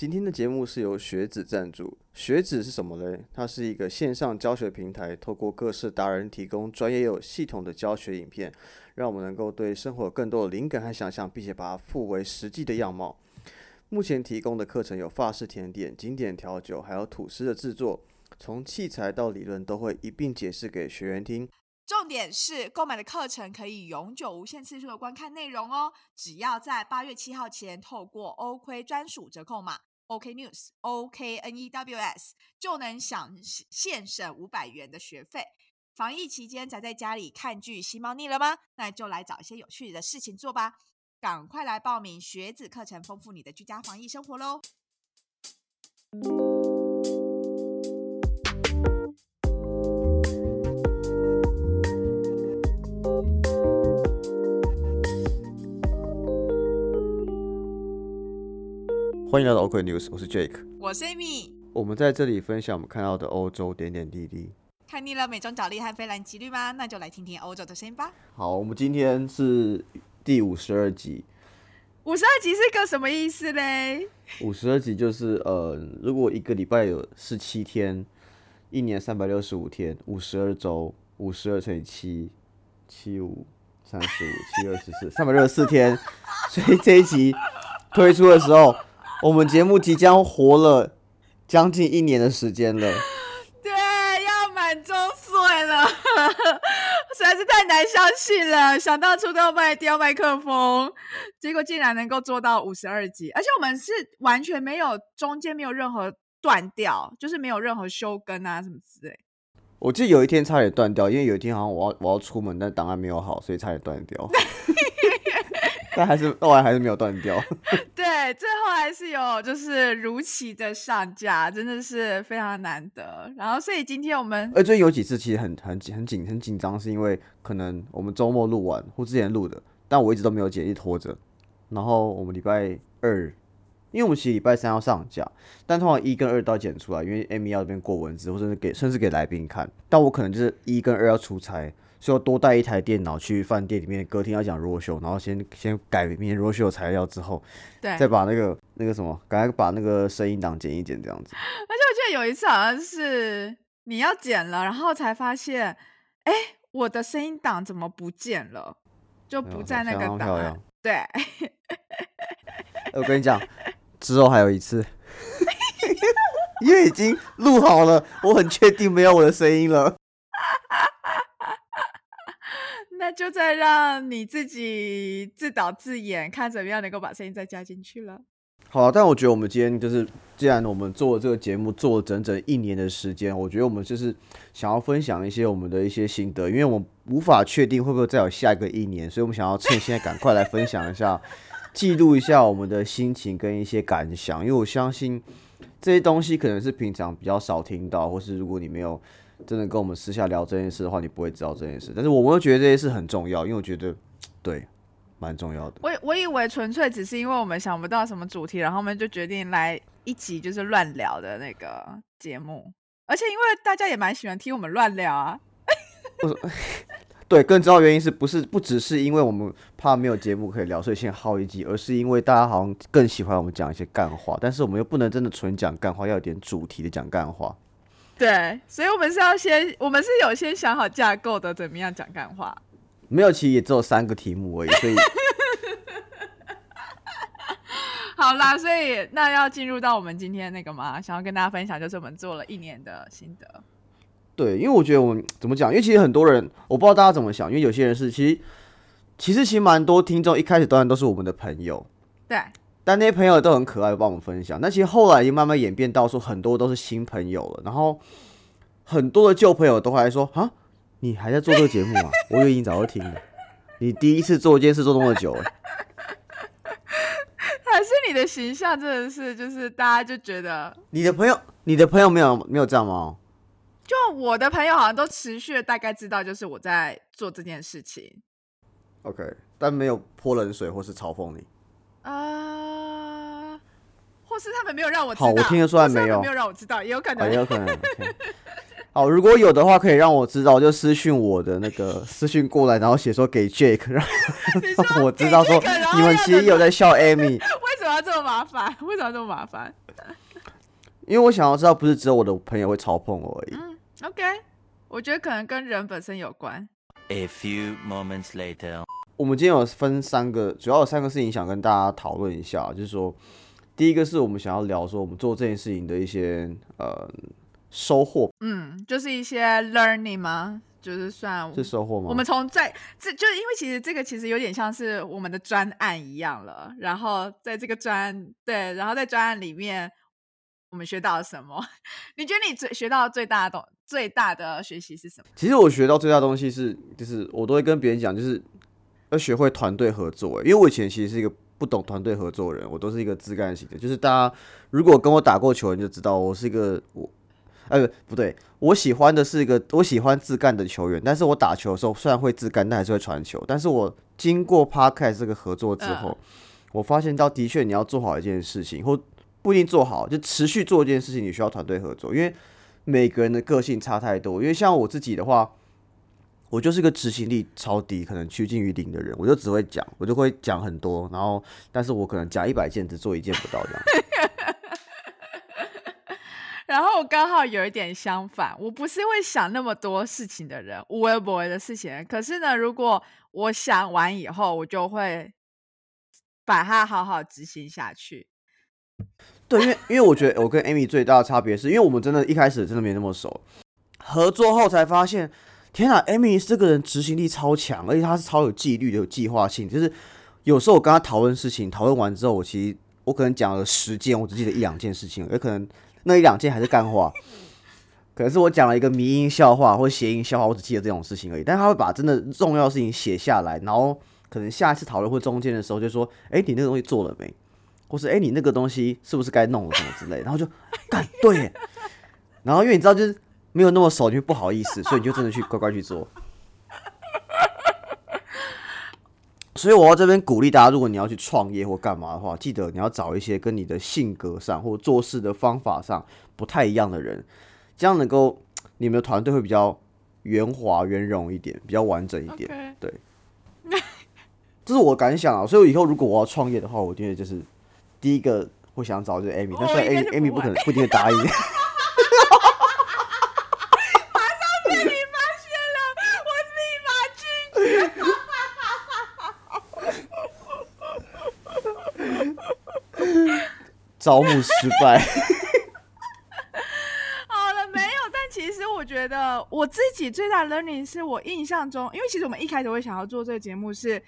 今天的节目是由学子赞助。学子是什么嘞？它是一个线上教学平台，透过各式达人提供专业又系统的教学影片，让我们能够对生活有更多的灵感和想象，并且把它附为实际的样貌。目前提供的课程有法式甜点、经典调酒，还有吐司的制作，从器材到理论都会一并解释给学员听。重点是购买的课程可以永久无限次数的观看内容哦，只要在八月七号前透过欧亏专属折扣码 OK News O K N E W S 就能享现省五百元的学费。防疫期间宅在家里看剧吸猫腻了吗？那就来找一些有趣的事情做吧！赶快来报名学子课程，丰富你的居家防疫生活喽！欢迎来到 OK News，我是 Jake，我是 Amy。我们在这里分享我们看到的欧洲点点滴滴。看腻了美中角力和菲兰吉律吗？那就来听听欧洲的声音吧。好，我们今天是第五十二集。五十二集是个什么意思嘞？五十二集就是呃，如果一个礼拜有十七天，一年三百六十五天，五十二周，五十二乘以七，七五三十五，七二十四，三百六十四天。所以这一集推出的时候。我们节目即将活了将近一年的时间了，对，要满周岁了，实在是太难相信了。想到初到卖掉麦克风，结果竟然能够做到五十二集，而且我们是完全没有中间没有任何断掉，就是没有任何休更啊什么之类。我记得有一天差点断掉，因为有一天好像我要我要出门，但档案没有好，所以差点断掉。但还是后来还是没有断掉。对，最后还是有，就是如期的上架，真的是非常难得。然后，所以今天我们，呃，最近有几次其实很很很紧很紧张，是因为可能我们周末录完或之前录的，但我一直都没有剪，一拖着。然后我们礼拜二，因为我们其实礼拜三要上架，但通常一跟二都要剪出来，因为 Amy 要这边过文字，或者是给甚至给来宾看。但我可能就是一跟二要出差。所以要多带一台电脑去饭店里面，隔天要讲弱秀，然后先先改一遍弱秀材料之后，对，再把那个那个什么，赶快把那个声音档剪一剪，这样子。而且我记得有一次好像是你要剪了，然后才发现，哎，我的声音档怎么不见了？就不在那个档。对。我跟你讲，之后还有一次，因为已经录好了，我很确定没有我的声音了。那就再让你自己自导自演，看怎么样能够把声音再加进去了。好，但我觉得我们今天就是，既然我们做这个节目做了整整一年的时间，我觉得我们就是想要分享一些我们的一些心得，因为我们无法确定会不会再有下一个一年，所以我们想要趁现在赶快来分享一下，记录一下我们的心情跟一些感想，因为我相信这些东西可能是平常比较少听到，或是如果你没有。真的跟我们私下聊这件事的话，你不会知道这件事。但是我们会觉得这件事很重要，因为我觉得 对，蛮重要的。我我以为纯粹只是因为我们想不到什么主题，然后我们就决定来一集就是乱聊的那个节目。而且因为大家也蛮喜欢听我们乱聊啊。对，更重要原因是不是不只是因为我们怕没有节目可以聊，所以先耗一集，而是因为大家好像更喜欢我们讲一些干话，但是我们又不能真的纯讲干话，要有点主题的讲干话。对，所以我们是要先，我们是有先想好架构的，怎么样讲干话？没有，其实也只有三个题目而已，所以 好啦，所以那要进入到我们今天那个嘛？想要跟大家分享，就是我们做了一年的心得。对，因为我觉得我们怎么讲？因为其实很多人，我不知道大家怎么想，因为有些人是其实其实其实蛮多听众一开始当然都是我们的朋友，对。但那些朋友都很可爱，帮我们分享。那其实后来已经慢慢演变到说，很多都是新朋友了。然后很多的旧朋友都还说：“啊，你还在做这个节目啊？我已经早就听了。你第一次做一件事做那么久，还是你的形象真的是，就是大家就觉得你的朋友，你的朋友没有没有这样吗？就我的朋友好像都持续大概知道，就是我在做这件事情。OK，但没有泼冷水或是嘲讽你啊。或是他们没有让我好，我听得出来没有，没有让我知道，也有可能，也有可能。好，如果有的话，可以让我知道，就私讯我的那个 私讯过来，然后写说给 Jake，让我知道说你们其实有在笑 Amy。为什么么要这么麻烦？为什么要这么麻烦？因为我想要知道，不是只有我的朋友会嘲讽我而已。嗯，OK，我觉得可能跟人本身有关。A few moments later. 我们今天有分三个，主要有三个事情想跟大家讨论一下，就是说，第一个是我们想要聊说我们做这件事情的一些呃收获，嗯，就是一些 learning 吗？就是算是收获吗？我们从在这就是因为其实这个其实有点像是我们的专案一样了。然后在这个专案对，然后在专案里面我们学到了什么？你觉得你最学到最大的东最大的学习是什么？其实我学到最大的东西是，就是我都会跟别人讲，就是要学会团队合作。因为我以前其实是一个不懂团队合作的人，我都是一个自干型的。就是大家如果跟我打过球，你就知道我是一个我，哎不不对，我喜欢的是一个我喜欢自干的球员。但是我打球的时候虽然会自干，但还是会传球。但是我经过 Podcast 这个合作之后，我发现到的确你要做好一件事情，或不一定做好，就持续做一件事情，你需要团队合作，因为每个人的个性差太多。因为像我自己的话，我就是个执行力超低，可能趋近于零的人，我就只会讲，我就会讲很多，然后但是我可能讲一百件，只做一件不到这样。然后我刚好有一点相反，我不是会想那么多事情的人，无微不微的事情。可是呢，如果我想完以后，我就会把它好好执行下去。对，因为因为我觉得我跟 Amy 最大的差别是，因为我们真的一开始真的没那么熟，合作后才发现，天哪，Amy 这个人执行力超强，而且他是超有纪律的、有计划性。就是有时候我跟他讨论事情，讨论完之后，我其实我可能讲了十件，我只记得一两件事情，也可能那一两件还是干话。可能是我讲了一个迷音笑话或谐音笑话，我只记得这种事情而已。但他会把真的重要事情写下来，然后可能下一次讨论或中间的时候就说：“哎、你那个东西做了没？”或是哎、你那个东西是不是该弄了什么之类，然后就干对，然后因为你知道就是没有那么熟，你会不好意思，所以你就真的去乖乖去做。所以我要这边鼓励大家，如果你要去创业或干嘛的话，记得你要找一些跟你的性格上或做事的方法上不太一样的人，这样能够你们的团队会比较圆滑、圆融一点，比较完整一点。对，这是我感想啊。所以以后如果我要创业的话，我觉得就是第一个会想找的就是 Amy，但是 Amy 不不可能不一定会答应。被你发现了，我立马拒绝。招募失败，好了，没有。但其实我觉得我自己最大的 learning 是我印象中，因为其实我们一开始会想要做这个节目是，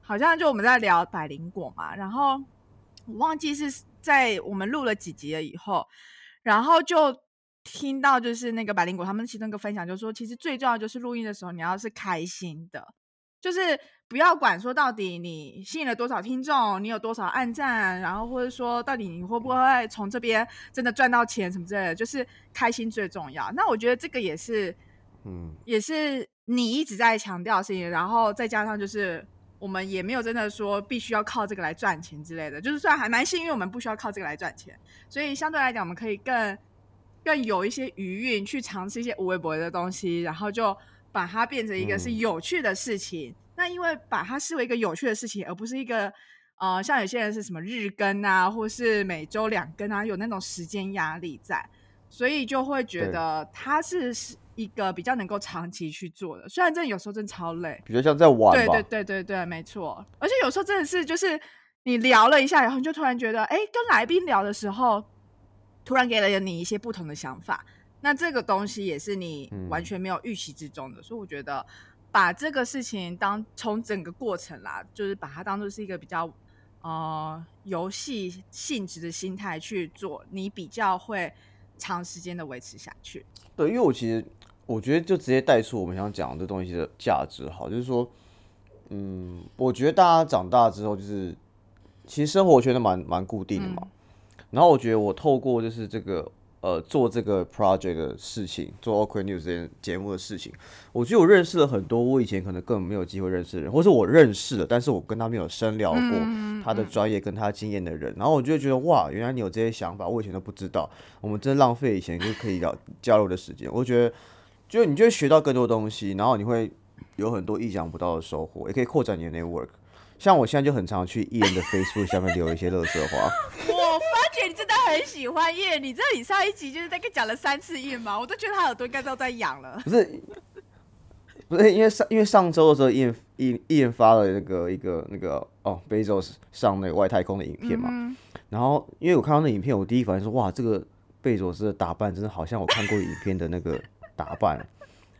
好像就我们在聊百灵果嘛，然后我忘记是在我们录了几集了以后，然后就听到就是那个百灵果他们其中一个分享，就是说其实最重要就是录音的时候你要是开心的，就是不要管说到底你吸引了多少听众，你有多少暗赞，然后或者说到底你会不会从这边真的赚到钱什么之类的，就是开心最重要。那我觉得这个也是，嗯，也是你一直在强调的事情，然后再加上就是。我们也没有真的说必须要靠这个来赚钱之类的，就是虽然还蛮幸运，我们不需要靠这个来赚钱，所以相对来讲，我们可以更更有一些余韵去尝试一些无微不微的东西，然后就把它变成一个是嗯有趣的事情。那因为把它视为一个有趣的事情，而不是一个呃，像有些人是什么日更啊，或是每周两更啊，有那种时间压力在，所以就会觉得它是是一个比较能够长期去做的。虽然真的有时候真的超累，比较像在玩。对对对对对，没错。而且有时候真的是，就是你聊了一下然后，你就突然觉得，哎，跟来宾聊的时候，突然给了你一些不同的想法。那这个东西也是你嗯完全没有预期之中的，所以我觉得把这个事情当从整个过程啦，就是把它当做是一个比较呃游戏性质的心态去做，你比较会长时间的维持下去。对，因为我其实我觉得就直接带出我们想讲的这东西的价值，好，就是说，嗯，我觉得大家长大之后，就是其实生活圈都蛮蛮固定的嘛。然后我觉得我透过就是这个呃做这个 project 的事情，做 OK News 这件节目的事情，我觉得我认识了很多我以前可能根本没有机会认识的人，或是我认识了，但是我跟他没有深聊过嗯他的专业跟他经验的人，然后我就会觉得哇，原来你有这些想法，我以前都不知道，我们真浪费以前就可以聊交流的时间，我觉得就你就会学到更多东西，然后你会有很多意想不到的收获，也可以扩展你的 network。像我现在就很常去艺人的 Facebook 下面留一些乐色话。我发觉你真的很喜欢叶，你知道你上一集就是大概讲了三次叶吗？我都觉得他耳朵应该都在痒了。不是，不是因为上因为上周的时候，艺人艺艺人发了那个一个那个哦，Bezos 上那个外太空的影片嘛。嗯然后因为我看到那影片，我第一反应说哇，这个贝佐斯的打扮真的好像我看过影片的那个打扮。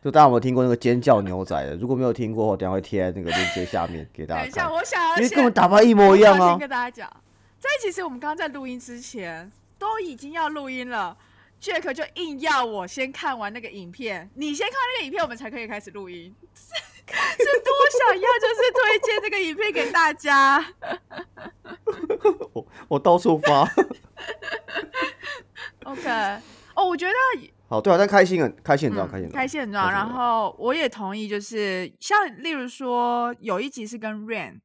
就大家有没有听过那个尖叫牛仔的？如果没有听过，我等下会贴在那个链接下面给大家等一下，我想要因为先根本打扮一模一样啊先！跟大家讲，在其实我们刚刚在录音之前都已经要录音了，Jack 就硬要我先看完那个影片，你先看那个影片，我们才可以开始录音。是 是多想要，就是推荐这个影片给大家。我我到处发。OK，哦，我觉得好，对啊，但开心很开心很重要，嗯开心开心很重要。然后我也同意，就是像例如说有一集是跟 Rain，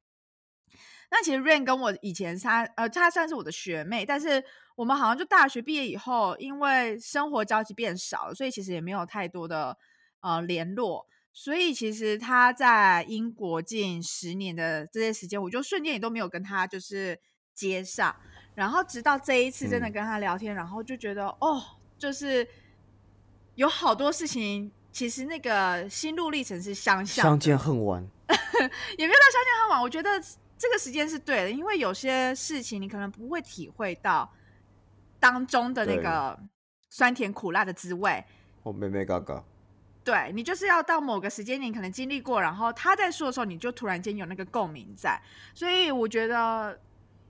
那其实 Rain 跟我以前她呃，她算是我的学妹，但是我们好像就大学毕业以后，因为生活交集变少了，所以其实也没有太多的呃联络。所以其实她在英国近十年的这些时间，我就瞬间也都没有跟她就是接上。然后直到这一次真的嗯跟她聊天，然后就觉得哦，就是有好多事情，其实那个心路历程是相像相见恨晚。也没有到相见恨晚。我觉得这个时间是对的，因为有些事情你可能不会体会到当中的那对个酸甜苦辣的滋味。我妹妹嘎嘎。对你就是要到某个时间点，可能经历过，然后他在说的时候，你就突然间有那个共鸣在。所以我觉得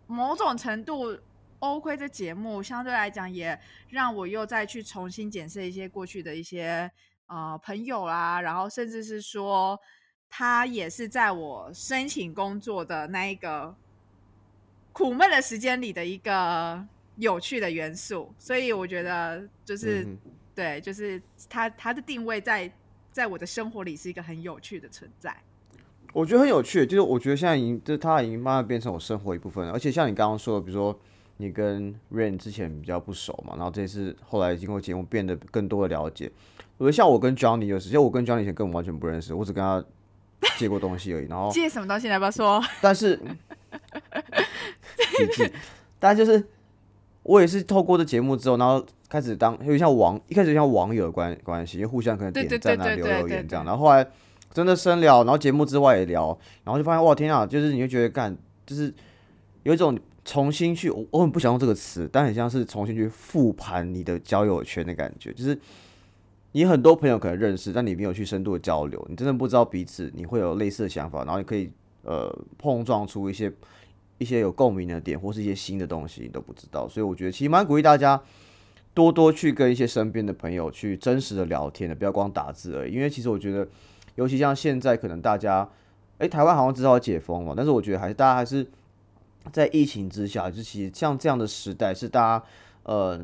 某种程度，欧亏这节目相对来讲，也让我又再去重新检视一些过去的一些呃朋友啦，然后甚至是说，他也是在我申请工作的那一个苦闷的时间里的一个有趣的元素。所以我觉得就是。嗯对，就是他他的定位在在我的生活里是一个很有趣的存在。我觉得很有趣，就是我觉得现在已经，就是他已经慢慢变成我生活一部分了。而且像你刚刚说的，比如说你跟 Rain 之前比较不熟嘛，然后这次后来经过节目变得更多的了解。我觉得像我跟 Johnny 有时，像我跟 Johnny 以前根本完全不认识，我只跟他借过东西而已。然后，借什么东西？你要不要说？但是 笔记，但就是我也是透过这节目之后，然后开始当有点像网，一开始像网友的关关系，因为互相可能点赞啊、留留言这样，然后后来真的深聊，然后节目之外也聊，然后就发现哇天啊，就是你会觉得干，就是有一种重新去，我我很不想用这个词，但很像是重新去复盘你的交友圈的感觉，就是你很多朋友可能认识，但你没有去深度的交流，你真的不知道彼此你会有类似的想法，然后你可以呃碰撞出一些一些有共鸣的点，或是一些新的东西，你都不知道。所以我觉得其实蛮鼓励大家多多去跟一些身边的朋友去真实的聊天的，不要光打字而已。因为其实我觉得，尤其像现在可能大家，诶，台湾好像至少解封了，但是我觉得还是大家还是在疫情之下，就其实像这样的时代是大家。呃，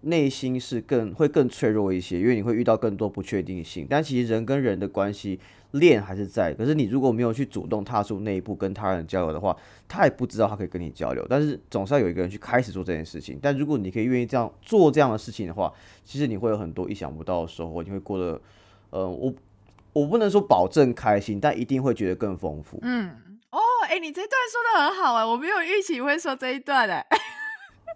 内心是更会更脆弱一些，因为你会遇到更多不确定性。但其实人跟人的关系链还是在，可是你如果没有去主动踏出那一步跟他人交流的话，他也不知道他可以跟你交流。但是总是要有一个人去开始做这件事情。但如果你可以愿意这样做这样的事情的话，其实你会有很多意想不到的收获，你会过得，呃，我我不能说保证开心，但一定会觉得更丰富。嗯，哦，哎，你这段说的很好哎，我没有预期会说这一段哎，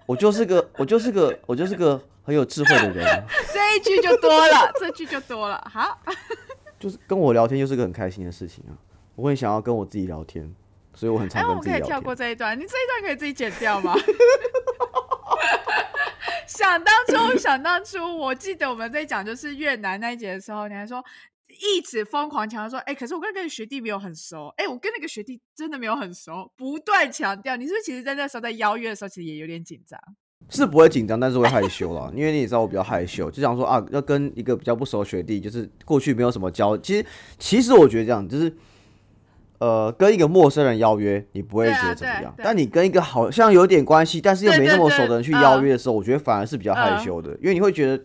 我就是个，我就是个，我就是个很有智慧的人啊，这一句就多了，这句就多了。好，就是跟我聊天就是个很开心的事情啊。我很想要跟我自己聊天，所以我很哎，常我们可以跳跟自己聊天。过这一段，你这一段可以自己剪掉吗？想当初，想当初，我记得我们在讲就是越南那一节的时候，你还说一直疯狂强调说，哎、可是我跟那个学弟没有很熟，哎、我跟那个学弟真的没有很熟，不断强调，你是不是其实在那时候在邀约的时候，其实也有点紧张？是不会紧张，但是会害羞啦，因为你也知道我比较害羞，就想说啊，要跟一个比较不熟的学弟，就是过去没有什么交，其实其实我觉得这样，就是呃，跟一个陌生人邀约，你不会觉得怎么样，但你。跟一个好像有点关系，但是又没那么熟的人去邀约的时候，我觉得反而是比较害嗯。羞的，因为你会觉得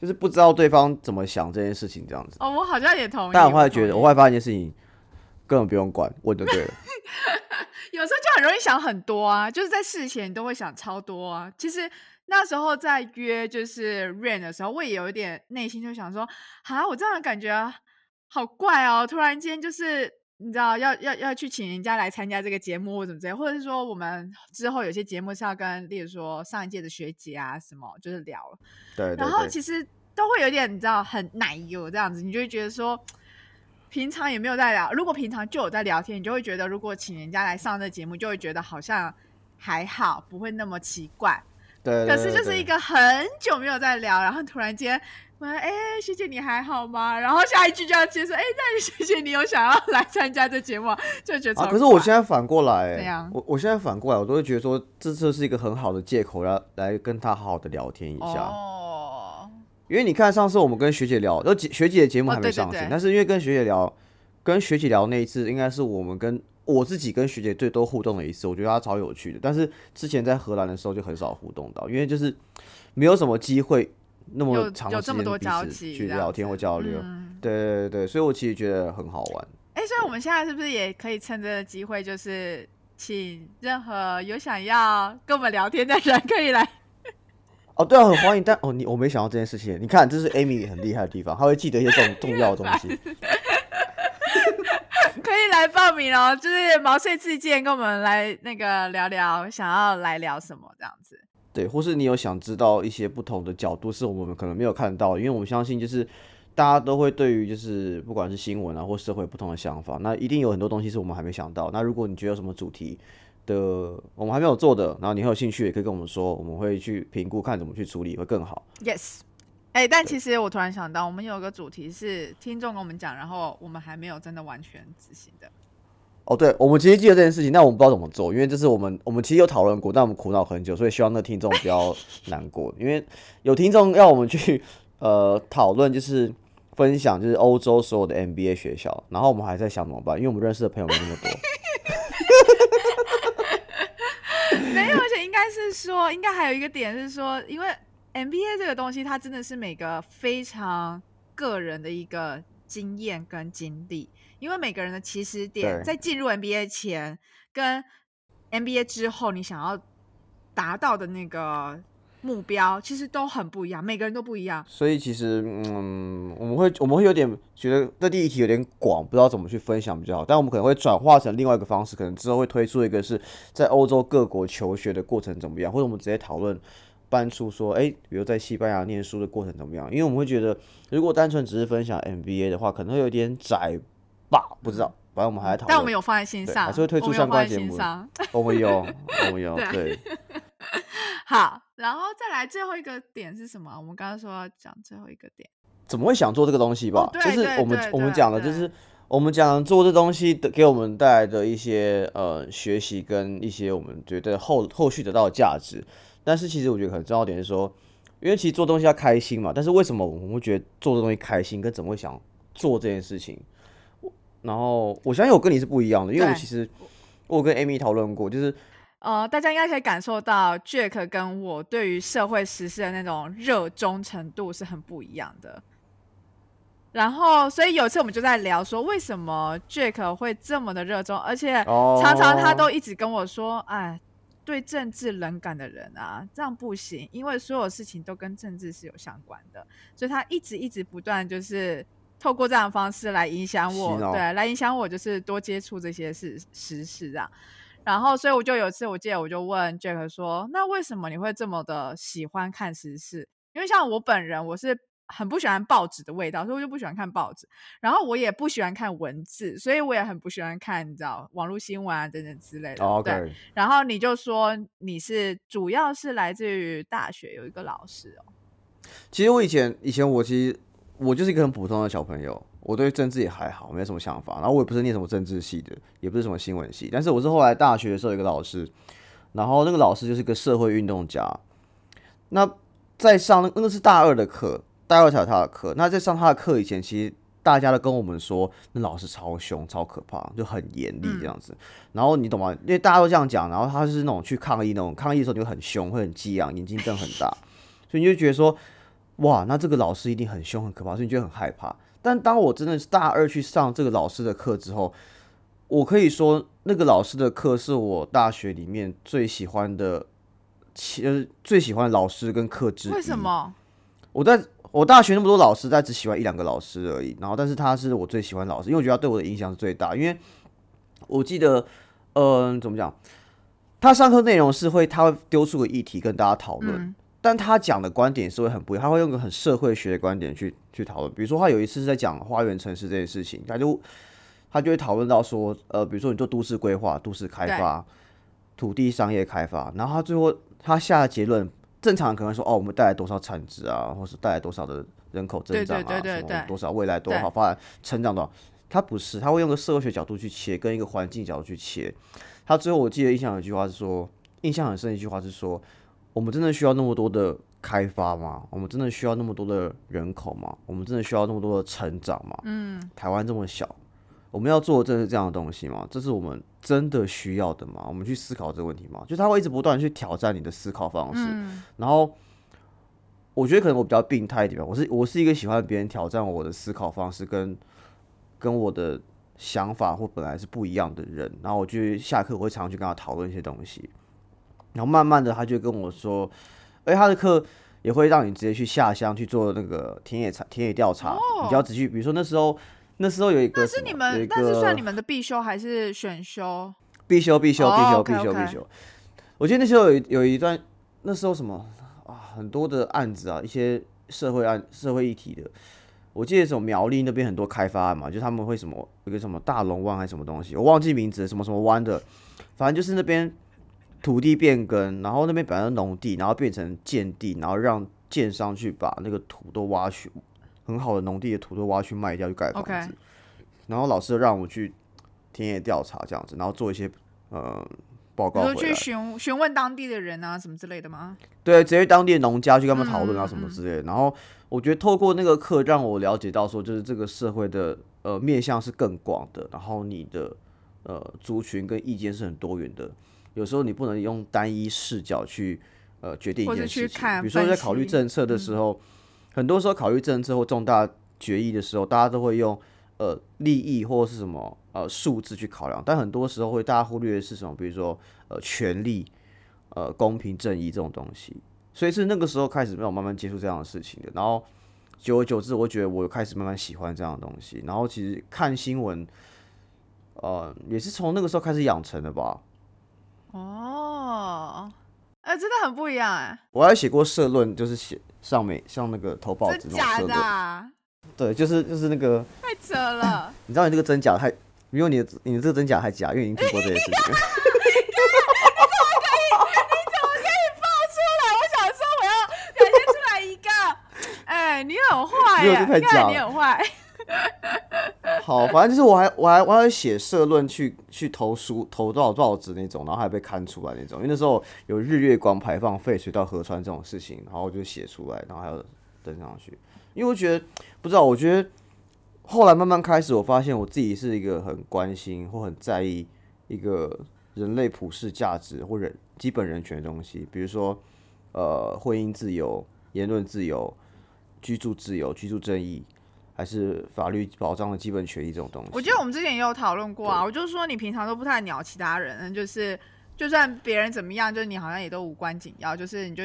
就是不知道对方怎么想这件事情这样子。哦，我好像也同意。但我后来觉得，我后来发现一件事情，根本不用管，问就对了。有时候就很容易想很多啊，就是在事前你都会想超多啊。其实那时候在约就是 Rain 的时候，我也有一点内心就想说，啊，我这样的感觉啊好怪哦，突然间就是你知道要要要去请人家来参加这个节目或怎么之类，或者是说我们之后有些节目是要跟，例如说上一届的学姐啊什么，就是聊，对对然后，其实都会有点你知道很奶油这样子，你就会觉得说。平常也没有在聊，如果平常就有在聊天，你就会觉得，如果请人家来上这节目，就会觉得好像还好，不会那么奇怪。对对对对可是就是一个很久没有在聊，然后突然间问，哎、学姐你还好吗？然后下一句就要接受，哎、那你学姐你有想要来参加这节目吗？就觉得可是我现在反过来、我我现在反过来，我都会觉得说，这这是一个很好的借口，要来跟他好好的聊天一下。哦，因为你看上次我们跟学姐聊，学姐的节目哦还没上线，对对对但是因为跟学姐聊，跟学姐聊那一次，应该是我们跟我自己跟学姐最多互动的一次，我觉得她超有趣的。但是之前在荷兰的时候就很少互动到，因为就是没有什么机会那么有有这么多交集去聊天或交流。嗯，对对对对，所以我其实觉得很好玩。哎、所以我们现在是不是也可以趁这个机会，就是请任何有想要跟我们聊天的人，可以来哦，对啊，很欢迎。但哦，你我没想到这件事情。你看，这是 Amy 很厉害的地方，她会记得一些重重要的东西。可以来报名哦，就是毛遂自荐，跟我们来那个聊聊，想要来聊什么这样子。对，或是你有想知道一些不同的角度，是我们可能没有看到，因为我们相信就是大家都会对于就是不管是新闻啊或社会不同的想法，那一定有很多东西是我们还没想到。那如果你觉得有什么主题的我们还没有做的，然后你很有兴趣，也可以跟我们说，我们会去评估看怎么去处理会更好。Yes，哎、但其实我突然想到，我们有个主题是听众跟我们讲，然后我们还没有真的完全执行的。哦，对，我们其实记得这件事情，但我们不知道怎么做，因为这是我们我们其实有讨论过，但我们苦恼很久，所以希望那听众不要难过，因为有听众要我们去呃讨论，就是分享就是欧洲所有的 MBA 学校，然后我们还在想怎么办，因为我们认识的朋友没那么多。没有，而且应该是说，应该还有一个点是说，因为 MBA 这个东西，它真的是每个非常个人的一个经验跟经历，因为每个人的起始点在进入 NBA 前跟 NBA 之后，你想要达到的那个目标，其实都很不一样，每个人都不一样。所以其实，嗯，我们会我们会有点觉得这第一题有点广，不知道怎么去分享比较好。但我们可能会转化成另外一个方式，可能之后会推出一个是在欧洲各国求学的过程怎么样，或者我们直接讨论搬出说，哎、比如在西班牙念书的过程怎么样？因为我们会觉得，如果单纯只是分享 MBA 的话，可能会有点窄吧，不知道。反正我们还在讨论。但我们有放在心上，对还是会推出相关节目。我们有，我们有，对对。好，然后再来最后一个点是什么？我们刚刚说要讲最后一个点。怎么会想做这个东西吧？哦就是我们我们讲的就是我们讲做这东西的给我们带来的一些呃学习跟一些我们觉得后后续得到的价值。但是其实我觉得很重要的点是说，因为其实做东西要开心嘛，但是为什么我们会觉得做这东西开心，跟怎么会想做这件事情？我然后我相信我跟你是不一样的，因为我其实我有跟 Amy 讨论过，就是呃，大家应该可以感受到 Jack 跟我对于社会时事的那种热衷程度是很不一样的。然后，所以有一次我们就在聊说，为什么 Jack 会这么的热衷，而且哦。常常他都一直跟我说，哎，对政治冷感的人啊，这样不行，因为所有事情都跟政治是有相关的，所以他一直一直不断就是透过这样的方式来影响我，对，来影响我，就是多接触这些事时事这样。然后，所以我就有一次，我记得我就问 Jack 说：“那为什么你会这么的喜欢看时事？因为像我本人，我是很不喜欢报纸的味道，所以我就不喜欢看报纸。然后我也不喜欢看文字，所以我也很不喜欢看，你知道网络新闻啊等等之类的。OK，然后你就说你是主要是来自于大学有一个老师哦，其实我以前以前我其实我就是一个很普通的小朋友，我对政治也还好，没什么想法。然后我也不是念什么政治系的，也不是什么新闻系，但是我是后来大学的时候有一个老师，然后那个老师就是个社会运动家。那在上那那个是大二的课，大二才有他的课。那在上他的课以前，其实大家都跟我们说，那老师超凶、超可怕，就很严厉这样子。然后你懂吗？因为大家都这样讲，然后他是那种去抗议那种，抗议的时候你会很凶，会很激昂，眼睛瞪很大，所以你就觉得说，哇，那这个老师一定很凶很可怕，所以你就很害怕。但当我真的是大二去上这个老师的课之后，我可以说那个老师的课是我大学里面最喜欢的，其呃最喜欢的老师跟课之一。为什？么？我在我大学那么多老师，但只喜欢一两个老师而已。然后，但是他是我最喜欢的老师，因为我觉得他对我的影响是最大。因为我记得，嗯、怎么讲？他上课内容是会，他会丢出个议题跟大家讨论，嗯但他讲的观点是会很不一样，他会用个很社会学的观点去去讨论。比如说，他有一次是在讲花园城市这件事情，他就他就会讨论到说，呃，比如说你做都市规划、都市开发、土地商业开发，然后他最后他下的结论，正常可能说，哦，我们带来多少产值啊，或是带来多少的人口增长啊，对对对对什么多少未来多对好发展成长多少。他不是，他会用个社会学角度去切，跟一个环境角度去切。他最后我记得印象有一句话是说，印象很深的一句话是说，我们真的需要那么多的开发吗？我们真的需要那么多的人口吗？我们真的需要那么多的成长吗？嗯，台湾这么小，我们要做的真的是这样的东西吗？这是我们真的需要的吗？我们去思考这个问题吗？就他会一直不断地去挑战你的思考方式，然后我觉得可能我比较病态一点吧，我是我是一个喜欢别人挑战我的思考方式跟跟我的想法或本来是不一样的人，然后我就下课我会常常去跟他讨论一些东西，然后慢慢的他就跟我说，而且他的课也会让你直接去下乡去做那个田野查田野调查，你就要仔细，比如说那时候那时候有一个那是你们，那是算你们的必修还是选修？必修必修必哦修必修必修。我记得那时候有一有一段，那时候什么啊，很多的案子啊，一些社会案、社会议题的。我记得什么苗栗那边很多开发案嘛，就他们会什么有个什么大龙湾还是什么东西，我忘记名字，什么什么湾的，反正就是那边土地变更，然后那边本来是农地，然后变成建地，然后让建商去把那个土都挖去，很好的农地的土都挖去卖掉，去盖房子。然后老师让我去田野调查这样子，然后做一些呃报告回来。询询问当地的人啊，什么之类的吗？对，直接当地的农家去跟他们讨论啊嗯什么之类的。然后我觉得透过那个课，让我了解到说，就是这个社会的呃面向是更广的，然后你的呃族群跟意见是很多元的。有时候你不能用单一视角去呃决定一件事情。比如说在考虑政策的时候，很多时候考虑政策或重大决议的时候，大家都会用呃利益或是什么呃数字去考量，但很多时候会大家忽略的是什么？比如说呃权利、呃公平正义这种东西。所以是那个时候开始让我慢慢接触这样的事情的，然后久而久之，我觉得我开始慢慢喜欢这样的东西，然后其实看新闻，呃，也是从那个时候开始养成的吧。哦，哎、真的很不一样哎、我还写过社论，就是写上美像那个投报纸真假的、那种社论，啊？对，就是就是那个，太扯了！你知道你这个真假太，因为你的你的这个真假太假，因为你已经听过这些事情。我想说我要表现出来一个，哎、你很坏耶、没有这太看你很坏。好，反正就是我还我还我还写社论去去投书投多少多少纸那种，然后还被刊出来那种。因为那时候有日月光排放废水到河川这种事情，然后我就写出来，然后还有登上去。因为我觉得不知道，我觉得后来慢慢开始，我发现我自己是一个很关心或很在意一个人类普世价值或人基本人权的东西，比如说呃婚姻自由、言论自由、居住自由、居住正义。还是法律保障的基本权益这种东西。我记得我们之前也有讨论过啊，我就说你平常都不太鸟其他人，就是就算别人怎么样，就是你好像也都无关紧要，就是你就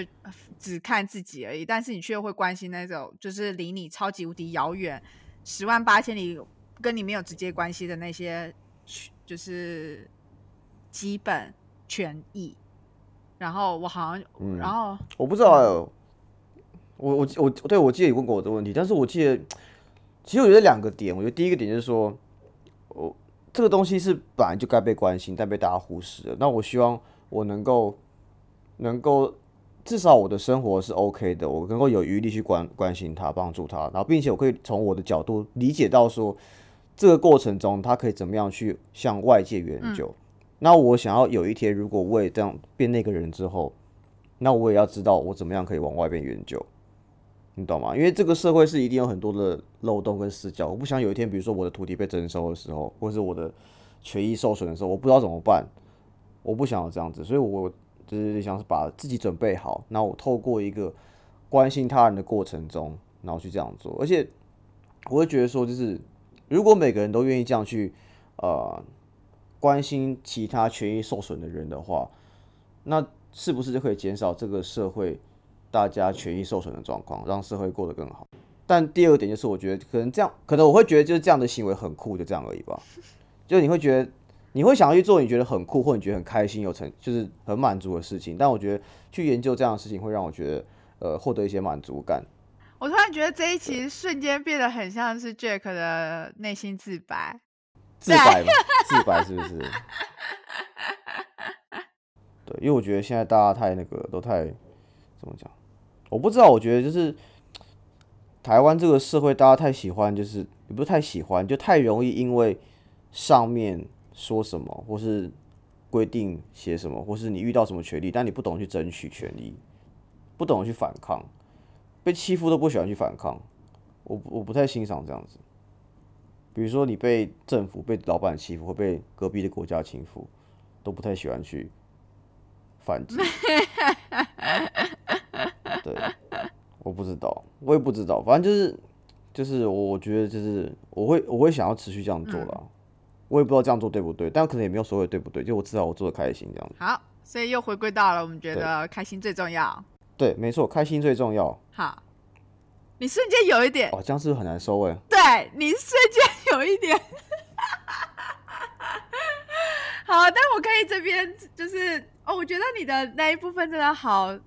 只看自己而已，但是你却会关心那种就是离你超级无敌遥远、十万八千里跟你没有直接关系的那些，就是基本权益。然后我好像，嗯然后我不知道、欸，我我我对我记得你问过我这个问题，但是我记得其实我觉得两个点，我觉得第一个点就是说，我这个东西是本来就该被关心，但被大家忽视了。那我希望我能够能够至少我的生活是 OK 的，我能够有余力去关关心他，帮助他，然后并且我可以从我的角度理解到说，这个过程中他可以怎么样去向外界援救。那我想要有一天，如果我也这样变那个人之后，那我也要知道我怎么样可以往外边援救，你懂吗？因为这个社会是一定有很多的漏洞跟死角，我不想有一天，比如说我的土地被征收的时候，或者是我的权益受损的时候，我不知道怎么办，我不想要这样子，所以我就是想是把自己准备好，那我透过一个关心他人的过程中，然后去这样做，而且我会觉得说，就是如果每个人都愿意这样去，呃。关心其他权益受损的人的话，那是不是就可以减少这个社会大家权益受损的状况，让社会过得更好？但第二个点就是，我觉得可能这样，可能我会觉得就是这样的行为很酷，就这样而已吧。就你会觉得你会想要去做你觉得很酷或你觉得很开心、有成就是很满足的事情。但我觉得去研究这样的事情会让我觉得呃获得一些满足感。我突然觉得这一期瞬间变得很像是 Jack 的内心自白，自白嘛，自白是不是？对，因为我觉得现在大家太那个，都太怎么讲？我不知道，我觉得就是台湾这个社会，大家太喜欢，就是也不是太喜欢，就太容易因为上面说什么，或是规定写什么，或是你遇到什么权利，但你不懂去争取权利，不懂去反抗，被欺负都不喜欢去反抗。我我不太欣赏这样子。比如说你被政府、被老板欺负，或被隔壁的国家欺负，都不太喜欢去反击。对，我不知道，我也不知道，反正就是就是我我觉得就是我会我会想要持续这样做了，我也不知道这样做对不对，但可能也没有所谓对不对，就我知道我做的开心这样子。好，所以又回归到了我们觉得开心最重要。对，没错，开心最重要。好，你瞬间有一点，哦，这样是不是很难收哎？对你瞬间有一点。好，但我可以这边就是哦，我觉得你的那一部分真的好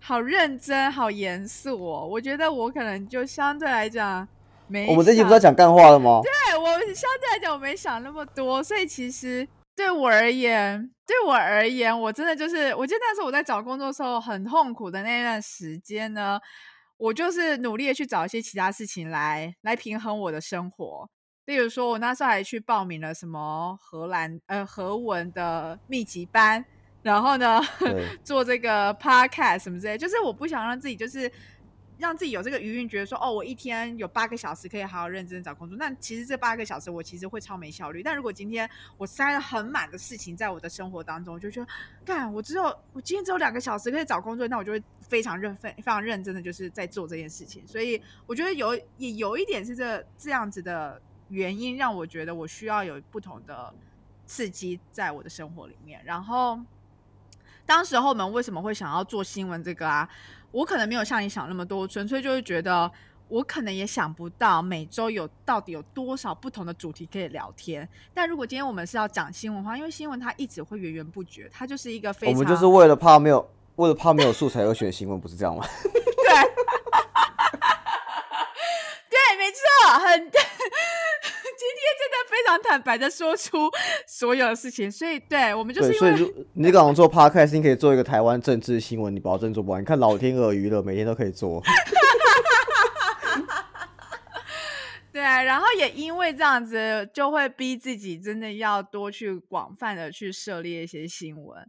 好认真、好严肃哦。我觉得我可能就相对来讲没我们这集不是要讲干话了吗？对我相对来讲我没想那么多，所以其实对我而言，对我而言，我真的就是，我记得那时候我在找工作的时候很痛苦的那段时间呢，我就是努力的去找一些其他事情来来平衡我的生活。例如说，我那时候还去报名了什么荷兰呃荷文的密集班，然后呢 做这个 podcast 什么之类，就是我不想让自己就是让自己有这个余韵，觉得说哦，我一天有八个小时可以好好认真找工作。那其实这八个小时我其实会超没效率。但如果今天我塞了很满的事情在我的生活当中，我就觉得，干，我只有我今天只有两个小时可以找工作，那我就会非常认非非常认真的就是在做这件事情。所以我觉得有也有一点是这这样子的原因，让我觉得我需要有不同的刺激在我的生活里面，然后。当时候我们为什么会想要做新闻这个啊？我可能没有像你想那么多，纯粹就是觉得我可能也想不到每周有到底有多少不同的主题可以聊天。但如果今天我们是要讲新闻的话，因为新闻它一直会源源不绝，它就是一个非常我们就是为了怕没有，为了怕没有素材而选新闻，不是这样吗？对，对，没错，很真的非常坦白的说出所有的事情，所以对我们就是，因为所以你刚刚做 podcast，你可以做一个台湾政治新闻，你保证做不完。你看老天鹅娱乐每天都可以做，对，然后也因为这样子，就会逼自己真的要多去广泛的去涉猎一些新闻。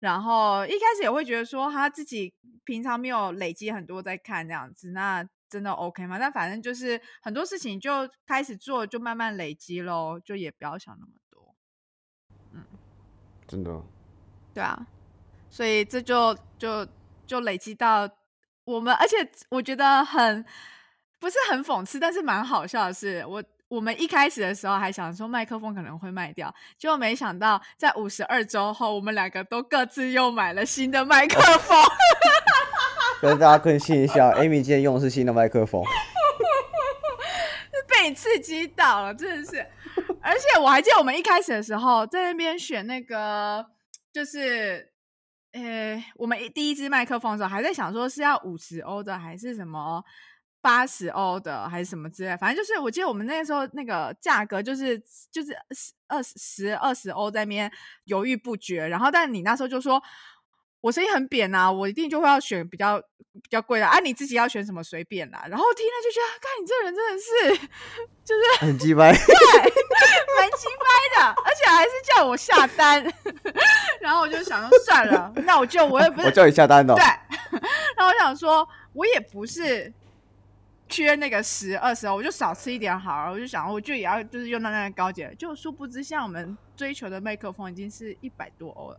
然后一开始也会觉得说，他自己平常没有累积很多在看这样子，那真的 OK 吗？但反正就是很多事情就开始做，就慢慢累积喽，就也不要想那么多。嗯真的。对啊，所以这就就就累积到我们，而且我觉得很不是很讽刺，但是蛮好笑的是，我我们一开始的时候还想说麦克风可能会卖掉，结果没想到在五十二周后，我们两个都各自又买了新的麦克风。跟大家更新一下，Amy 今天用的是新的麦克风，被你刺激到了，真的是。而且我还记得我们一开始的时候在那边选那个，就是，呃，我们第一支麦克风的时候还在想说是要五十欧的还是什么八十欧的还是什么之类，反正就是我记得我们那时候那个价格就是就是十二十二十欧在那边犹豫不决，然后但你那时候就说。我声音很扁呐、我一定就会要选比较比较贵的啊，你自己要选什么随便啦。然后听了就觉得，看你这个人真的是，就是很鸡掰。蛮鸡掰的，而且还是叫我下单。然后我就想说，算了，那我就我也不是我叫你下单的哦对，，然后我想说，我也不是缺那个十二十欧，我就少吃一点好了。我就想，我就也要就是用到那个高阶，就殊不知，像我们追求的麦克风已经是一百多欧了。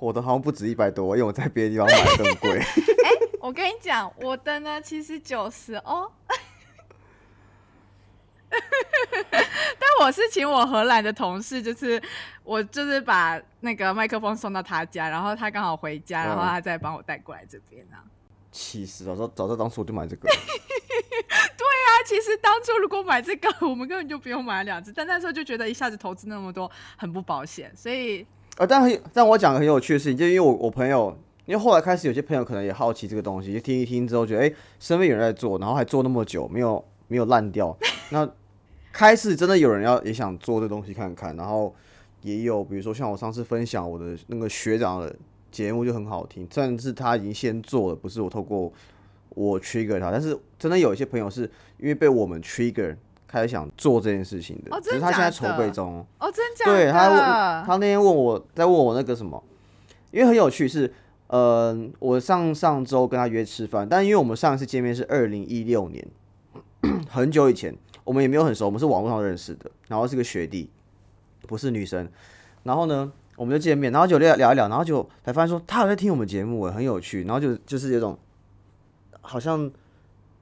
我的好像不止一百多，因为我在别的地方买更贵。我跟你讲，我的呢其实九十哦，但我是请我荷兰的同事，就是我就是把那个麦克风送到他家，然后他刚好回家，然后嗯他再帮我带过来这边啊。气死！早知道早知道当初我就买这个。对啊其实当初如果买这个，我们根本就不用买两只，但那时候就觉得一下子投资那么多很不保险，所以呃，但很但我讲个很有趣的事情，就因为我我朋友，因为后来开始有些朋友可能也好奇这个东西，就听一听之后觉得，哎、身边有人在做，然后还做那么久，没有没有烂掉，那开始真的有人要也想做这东西看看，然后也有比如说像我上次分享我的那个学长的节目就很好听，但是他已经先做了，不是我透过我 trigger 他，但是真的有一些朋友是因为被我们 trigger 开始想做这件事情的，哦只是他现在筹备的中。哦，真假的？对他问他那天问我，在问我那个什么，因为很有趣是，呃，我上上周跟他约吃饭，但因为我们上一次见面是二零一六年，很久以前，我们也没有很熟，我们是网络上认识的，然后是个学弟，不是女生，然后呢，我们就见面，然后就聊聊一聊，然后就才发现说他有在听我们节目，很有趣，然后就就是有种好像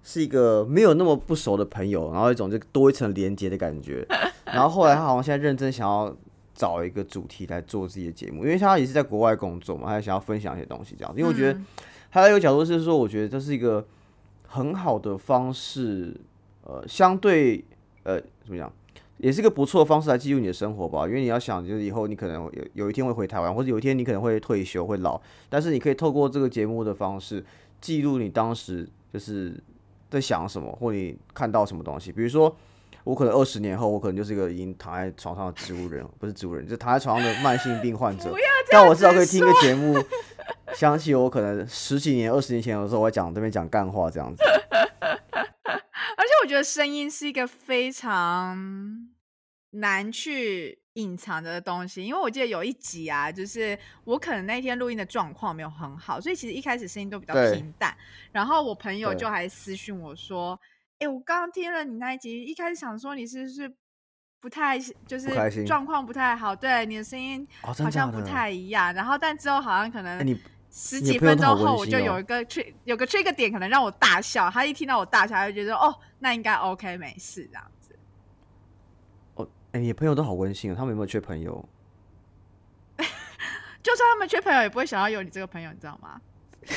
是一个没有那么不熟的朋友，然后一种就多一层连接的感觉。然后后来他好像现在认真想要找一个主题来做自己的节目，因为他也是在国外工作嘛，他也想要分享一些东西这样。因为我觉得还有一个角度是说，我觉得这是一个很好的方式，呃，相对呃怎么讲，也是一个不错的方式来记录你的生活吧。因为你要想，就是以后你可能有有一天会回台湾，或者有一天你可能会退休会老，但是你可以透过这个节目的方式记录你当时就是在想什么，或你看到什么东西。比如说，我可能二十年后，我可能就是一个已经躺在床上的植物人，不是植物人，就躺在床上的慢性病患者。但我至少可以听个节目，想起我可能十几年、二十年前的时候，我在讲这边讲干话这样子。而且我觉得声音是一个非常难去隐藏的东西，因为我记得有一集啊，就是我可能那天录音的状况没有很好，所以其实一开始声音都比较平淡。然后我朋友就还私讯我说：“哎、我刚刚听了你那一集，一开始想说你是不是不太就是状况不太好，对你的声音好像不？太一样。然后但之后好像可哎、能你十几分钟后，我就有一个 tr 有个 trigger 点，可能让我大笑。他一听到我大笑，他就觉得哦，那应该 OK 没事这样你朋友都好温馨哦，他们有没有缺朋友？就算他们缺朋友，也不会想要有你这个朋友，你知道吗？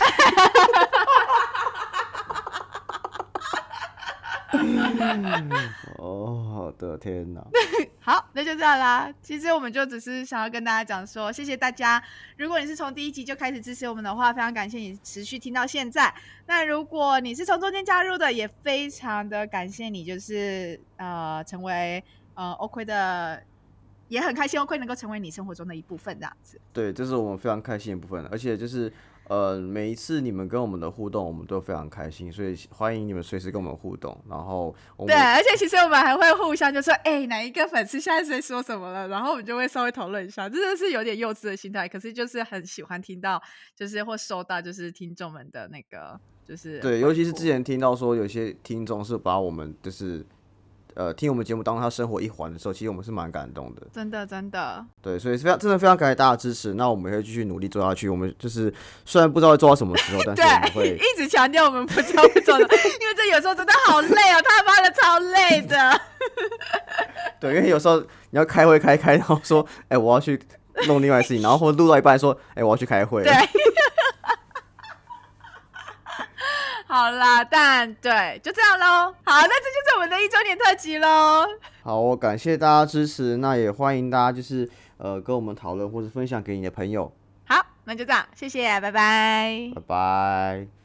哦，好的，天哪！好，那就这样啦。其实我们就只是想要跟大家讲说，谢谢大家。如果你是从第一集就开始支持我们的话，非常感谢你持续听到现在。那如果你是从中间加入的，也非常的感谢你，就是呃成为呃 OK 的，也很开心 OK 能够成为你生活中的一部分，这样子。对，这是我们非常开心的部分，而且就是呃，每一次你们跟我们的互动，我们都非常开心，所以欢迎你们随时跟我们互动。然后我对，而且其实我们还会互相就说，哎、哪一个粉丝现在在说什么了，然后我们就会稍微讨论一下，真的是有点幼稚的心态，可是就是很喜欢听到，就是或收到就是听众们的那个就是对，尤其是之前听到说有些听众是把我们就是呃听我们节目当他生活一环的时候，其实我们是蛮感动的。真的真的，对，所以非常真的非常感谢大家的支持。那我们也会继续努力做下去。我们就是虽然不知道会做到什么时候，但是我们，会一直强调我们不知道会做到，因为这有时候真的好累哦，他妈的超累的。对，因为有时候你要开会开开，然后说，哎、我要去弄另外的事情，然后或录到一半说，哎、我要去开会。对，好啦，但对，就这样喽。好，那这就是我们的一周年特辑喽。好，我感谢大家支持，那也欢迎大家就是呃跟我们讨论或者分享给你的朋友。好，那就这样，谢谢，拜拜拜拜。